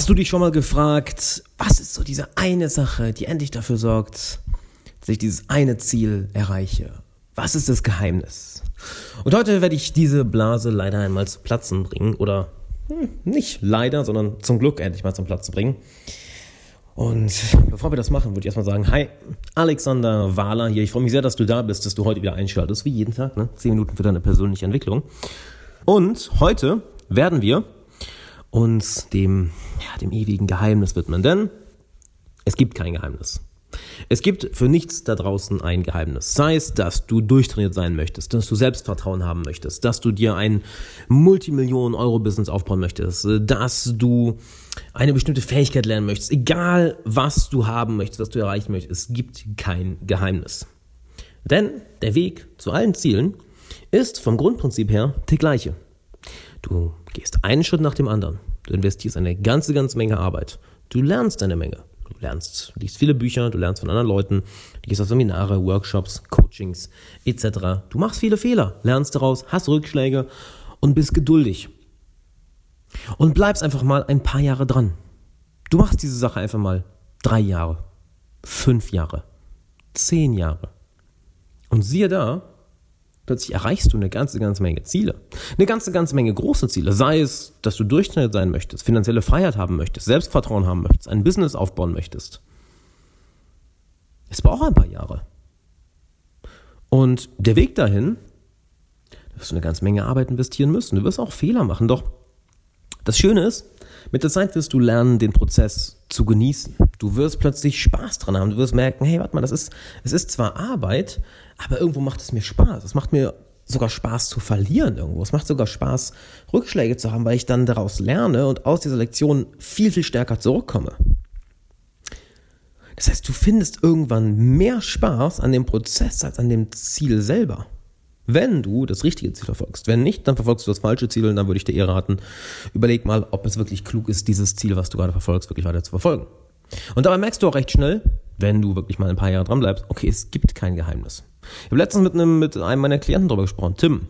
Hast du dich schon mal gefragt, was ist so diese eine Sache, die endlich dafür sorgt, dass ich dieses eine Ziel erreiche? Was ist das Geheimnis? Und heute werde ich diese Blase leider einmal zu Platzen bringen. Oder hm, nicht leider, sondern zum Glück endlich mal zum Platzen bringen. Und bevor wir das machen, würde ich erstmal sagen, hi, Alexander Wahler hier. Ich freue mich sehr, dass du da bist, dass du heute wieder einschaltest, wie jeden Tag, ne? Zehn Minuten für deine persönliche Entwicklung. Und heute werden wir uns dem, ja, dem ewigen Geheimnis widmen. Denn es gibt kein Geheimnis. Es gibt für nichts da draußen ein Geheimnis. Sei es, dass du durchtrainiert sein möchtest, dass du Selbstvertrauen haben möchtest, dass du dir ein Multimillionen-Euro-Business aufbauen möchtest, dass du eine bestimmte Fähigkeit lernen möchtest. Egal, was du haben möchtest, was du erreichen möchtest, es gibt kein Geheimnis. Denn der Weg zu allen Zielen ist vom Grundprinzip her der gleiche. Du gehst einen Schritt nach dem anderen. Du investierst eine ganze, ganze Menge Arbeit. Du lernst eine Menge. Du lernst, liest viele Bücher, du lernst von anderen Leuten, du gehst auf Seminare, Workshops, Coachings etc. Du machst viele Fehler, lernst daraus, hast Rückschläge und bist geduldig. Und bleibst einfach mal ein paar Jahre dran. Du machst diese Sache einfach mal drei Jahre, fünf Jahre, zehn Jahre. Und siehe da, plötzlich erreichst du eine ganze, ganze Menge Ziele. Eine ganze, ganze Menge große Ziele. Sei es, dass du durchschnittlich sein möchtest, finanzielle Freiheit haben möchtest, Selbstvertrauen haben möchtest, ein Business aufbauen möchtest. Es braucht ein paar Jahre. Und der Weg dahin, da wirst du eine ganze Menge Arbeit investieren müssen. Du wirst auch Fehler machen. Doch das Schöne ist, mit der Zeit wirst du lernen, den Prozess zu genießen. Du wirst plötzlich Spaß dran haben. Du wirst merken, hey, warte mal, das ist, es ist zwar Arbeit, aber irgendwo macht es mir Spaß. Es macht mir sogar Spaß zu verlieren irgendwo. Es macht sogar Spaß, Rückschläge zu haben, weil ich dann daraus lerne und aus dieser Lektion viel, viel stärker zurückkomme. Das heißt, du findest irgendwann mehr Spaß an dem Prozess als an dem Ziel selber. Wenn du das richtige Ziel verfolgst. Wenn nicht, dann verfolgst du das falsche Ziel und dann würde ich dir eher raten, überleg mal, ob es wirklich klug ist, dieses Ziel, was du gerade verfolgst, wirklich weiter zu verfolgen. Und dabei merkst du auch recht schnell, wenn du wirklich mal ein paar Jahre dran bleibst, okay, es gibt kein Geheimnis. Ich habe letztens mit einem, mit einem meiner Klienten darüber gesprochen, Tim.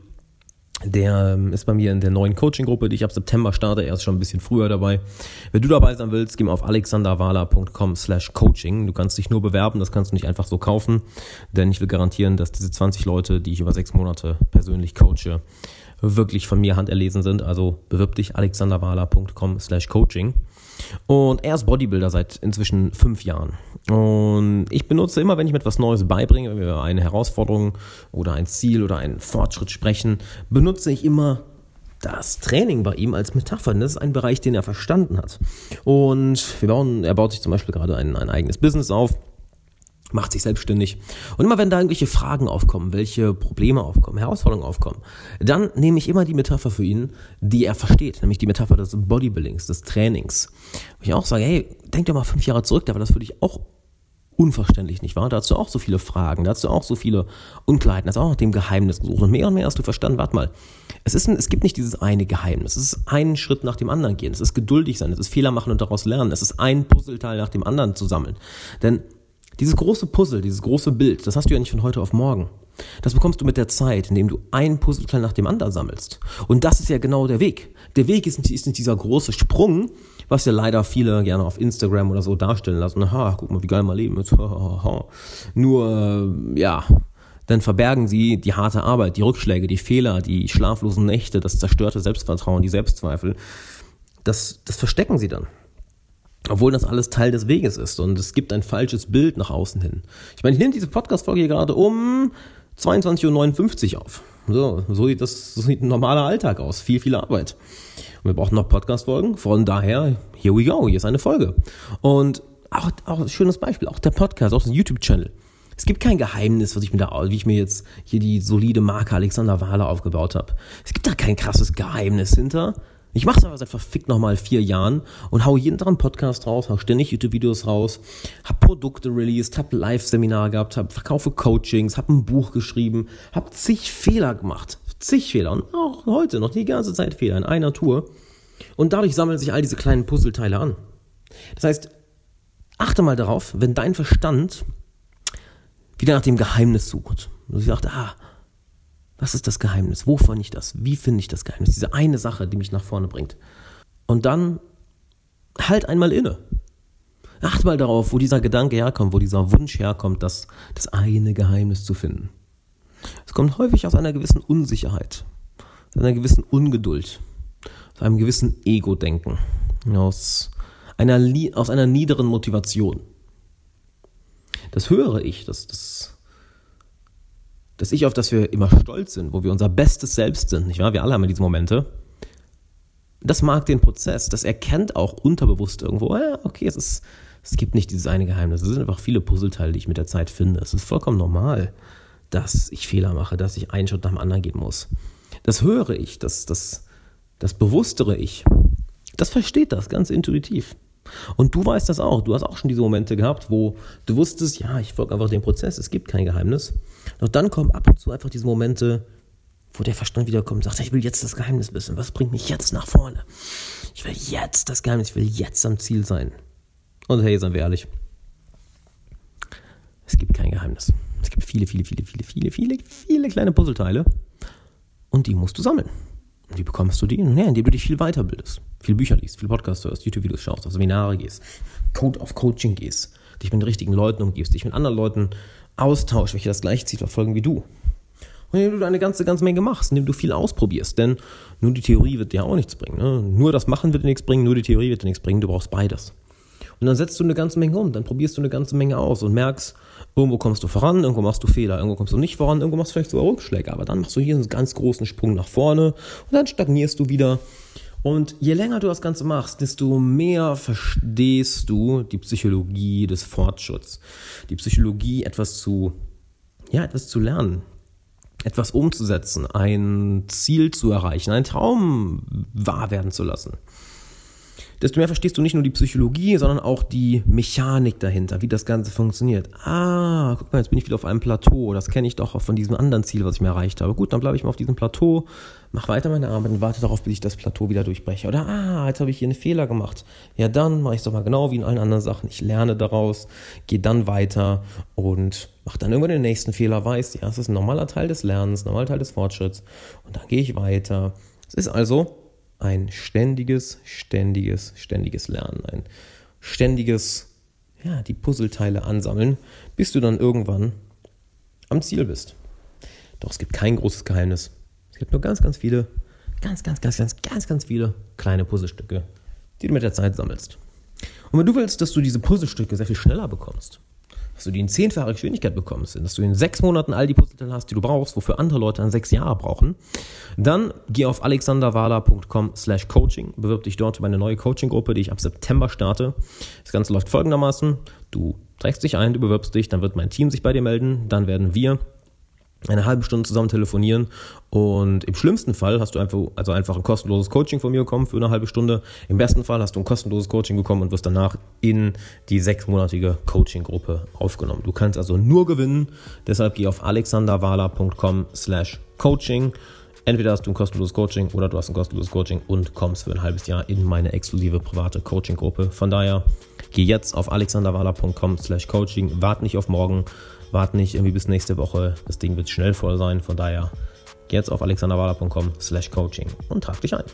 Der ähm, ist bei mir in der neuen Coaching-Gruppe, die ich ab September starte. Er ist schon ein bisschen früher dabei. Wenn du dabei sein willst, geh mal auf alexanderwala.com slash coaching. Du kannst dich nur bewerben, das kannst du nicht einfach so kaufen. Denn ich will garantieren, dass diese 20 Leute, die ich über sechs Monate persönlich coache, wirklich von mir handerlesen sind. Also bewirb dich alexanderwala.com slash coaching. Und er ist Bodybuilder seit inzwischen fünf Jahren. Und ich benutze immer, wenn ich mir etwas Neues beibringe, wenn wir über eine Herausforderung oder ein Ziel oder einen Fortschritt sprechen, benutze ich immer das Training bei ihm als Metapher. Das ist ein Bereich, den er verstanden hat. Und wir bauen, er baut sich zum Beispiel gerade ein, ein eigenes Business auf macht sich selbstständig. Und immer wenn da irgendwelche Fragen aufkommen, welche Probleme aufkommen, Herausforderungen aufkommen, dann nehme ich immer die Metapher für ihn, die er versteht, nämlich die Metapher des Bodybuildings, des Trainings. Wo ich auch sage, hey, denk doch mal fünf Jahre zurück, da war das für dich auch unverständlich, nicht wahr? Da hast du auch so viele Fragen, da hast du auch so viele Unklarheiten, da hast auch nach dem Geheimnis gesucht. Und mehr und mehr hast du verstanden, warte mal, es, ist ein, es gibt nicht dieses eine Geheimnis, es ist einen Schritt nach dem anderen gehen, es ist geduldig sein, es ist Fehler machen und daraus lernen, es ist ein Puzzleteil nach dem anderen zu sammeln. Denn dieses große Puzzle, dieses große Bild, das hast du ja nicht von heute auf morgen. Das bekommst du mit der Zeit, indem du ein Puzzleteil nach dem anderen sammelst. Und das ist ja genau der Weg. Der Weg ist nicht, ist nicht dieser große Sprung, was ja leider viele gerne auf Instagram oder so darstellen lassen. Ha, guck mal, wie geil mein Leben ist. Nur, äh, ja, dann verbergen sie die harte Arbeit, die Rückschläge, die Fehler, die schlaflosen Nächte, das zerstörte Selbstvertrauen, die Selbstzweifel. Das, das verstecken sie dann. Obwohl das alles Teil des Weges ist und es gibt ein falsches Bild nach außen hin. Ich meine, ich nehme diese Podcast-Folge hier gerade um 22.59 Uhr auf. So, so sieht das, so sieht ein normaler Alltag aus. Viel, viel Arbeit. Und wir brauchen noch Podcast-Folgen. Von daher, here we go. Hier ist eine Folge. Und auch, auch ein schönes Beispiel. Auch der Podcast, auch das YouTube-Channel. Es gibt kein Geheimnis, was ich mir da, wie ich mir jetzt hier die solide Marke Alexander Wahler aufgebaut habe. Es gibt da kein krasses Geheimnis hinter. Ich mache es aber seit verfickt nochmal vier Jahren und hau jeden Tag einen Podcast raus, hau ständig YouTube-Videos raus, hab Produkte released, hab Live-Seminare gehabt, hab verkaufe Coachings, hab ein Buch geschrieben, hab zig Fehler gemacht, zig Fehler und auch heute noch die ganze Zeit Fehler in einer Tour. Und dadurch sammeln sich all diese kleinen Puzzleteile an. Das heißt, achte mal darauf, wenn dein Verstand wieder nach dem Geheimnis sucht. Und sie sagt, ah, was ist das Geheimnis? Wo finde ich das? Wie finde ich das Geheimnis? Diese eine Sache, die mich nach vorne bringt. Und dann halt einmal inne. Acht mal darauf, wo dieser Gedanke herkommt, wo dieser Wunsch herkommt, das, das eine Geheimnis zu finden. Es kommt häufig aus einer gewissen Unsicherheit, aus einer gewissen Ungeduld, aus einem gewissen Ego-Denken, aus einer, aus einer niederen Motivation. Das höre ich, das, das, das Ich, auf das wir immer stolz sind, wo wir unser bestes Selbst sind, nicht wahr? Wir alle haben ja diese Momente. Das mag den Prozess, das erkennt auch unterbewusst irgendwo, ja, okay, es ist, es gibt nicht dieses eine Geheimnis. Es sind einfach viele Puzzleteile, die ich mit der Zeit finde. Es ist vollkommen normal, dass ich Fehler mache, dass ich einen Schritt nach dem anderen gehen muss. Das höre ich, das, das, das bewusstere ich. Das versteht das ganz intuitiv. Und du weißt das auch. Du hast auch schon diese Momente gehabt, wo du wusstest, ja, ich folge einfach dem Prozess, es gibt kein Geheimnis. Doch dann kommen ab und zu einfach diese Momente, wo der Verstand wiederkommt und sagt, ich will jetzt das Geheimnis wissen. Was bringt mich jetzt nach vorne? Ich will jetzt das Geheimnis, ich will jetzt am Ziel sein. Und hey, seien wir ehrlich, es gibt kein Geheimnis. Es gibt viele, viele, viele, viele, viele, viele, viele kleine Puzzleteile und die musst du sammeln. Und wie bekommst du die? Ja, indem du dich viel weiterbildest. Viel Bücher liest, viel Podcasts hörst, YouTube-Videos schaust, auf Seminare gehst, Code auf Coaching gehst, dich mit den richtigen Leuten umgibst, dich mit anderen Leuten austauschst, welche das gleiche Ziel verfolgen wie du. Und indem du eine ganze, ganze Menge machst, indem du viel ausprobierst. Denn nur die Theorie wird dir auch nichts bringen. Ne? Nur das Machen wird dir nichts bringen, nur die Theorie wird dir nichts bringen. Du brauchst beides. Und dann setzt du eine ganze Menge um, dann probierst du eine ganze Menge aus und merkst, irgendwo kommst du voran, irgendwo machst du Fehler, irgendwo kommst du nicht voran, irgendwo machst du vielleicht sogar Rückschläge, aber dann machst du hier einen ganz großen Sprung nach vorne und dann stagnierst du wieder. Und je länger du das Ganze machst, desto mehr verstehst du die Psychologie des Fortschritts. Die Psychologie, etwas zu, ja, etwas zu lernen, etwas umzusetzen, ein Ziel zu erreichen, einen Traum wahr werden zu lassen desto mehr verstehst du nicht nur die Psychologie, sondern auch die Mechanik dahinter, wie das Ganze funktioniert. Ah, guck mal, jetzt bin ich wieder auf einem Plateau. Das kenne ich doch auch von diesem anderen Ziel, was ich mir erreicht habe. Gut, dann bleibe ich mal auf diesem Plateau, mach weiter meine Arbeit und warte darauf, bis ich das Plateau wieder durchbreche. Oder ah, jetzt habe ich hier einen Fehler gemacht. Ja, dann mache ich es doch mal genau wie in allen anderen Sachen. Ich lerne daraus, gehe dann weiter und mache dann irgendwann den nächsten Fehler, weiß, ja, es ist ein normaler Teil des Lernens, normaler Teil des Fortschritts. Und dann gehe ich weiter. Es ist also ein ständiges, ständiges, ständiges Lernen, ein ständiges, ja, die Puzzleteile ansammeln, bis du dann irgendwann am Ziel bist. Doch es gibt kein großes Geheimnis. Es gibt nur ganz, ganz viele, ganz, ganz, ganz, ganz, ganz, ganz viele kleine Puzzlestücke, die du mit der Zeit sammelst. Und wenn du willst, dass du diese Puzzlestücke sehr viel schneller bekommst, dass du die in zehnfacher Geschwindigkeit bekommst, dass du in sechs Monaten all die Puzzleteile hast, die du brauchst, wofür andere Leute dann sechs Jahre brauchen, dann geh auf alexanderwala.com slash coaching, bewirb dich dort über eine neue Coaching-Gruppe, die ich ab September starte. Das Ganze läuft folgendermaßen, du trägst dich ein, du bewirbst dich, dann wird mein Team sich bei dir melden, dann werden wir eine halbe Stunde zusammen telefonieren und im schlimmsten Fall hast du einfach, also einfach ein kostenloses Coaching von mir bekommen für eine halbe Stunde. Im besten Fall hast du ein kostenloses Coaching bekommen und wirst danach in die sechsmonatige Coaching-Gruppe aufgenommen. Du kannst also nur gewinnen, deshalb geh auf alexanderwala.com slash coaching. Entweder hast du ein kostenloses Coaching oder du hast ein kostenloses Coaching und kommst für ein halbes Jahr in meine exklusive private Coaching-Gruppe. Von daher geh jetzt auf alexanderwala.com slash coaching, wart nicht auf morgen, Wart nicht irgendwie bis nächste Woche. Das Ding wird schnell voll sein. Von daher geh jetzt auf alexanderwala.com slash coaching und trag dich ein.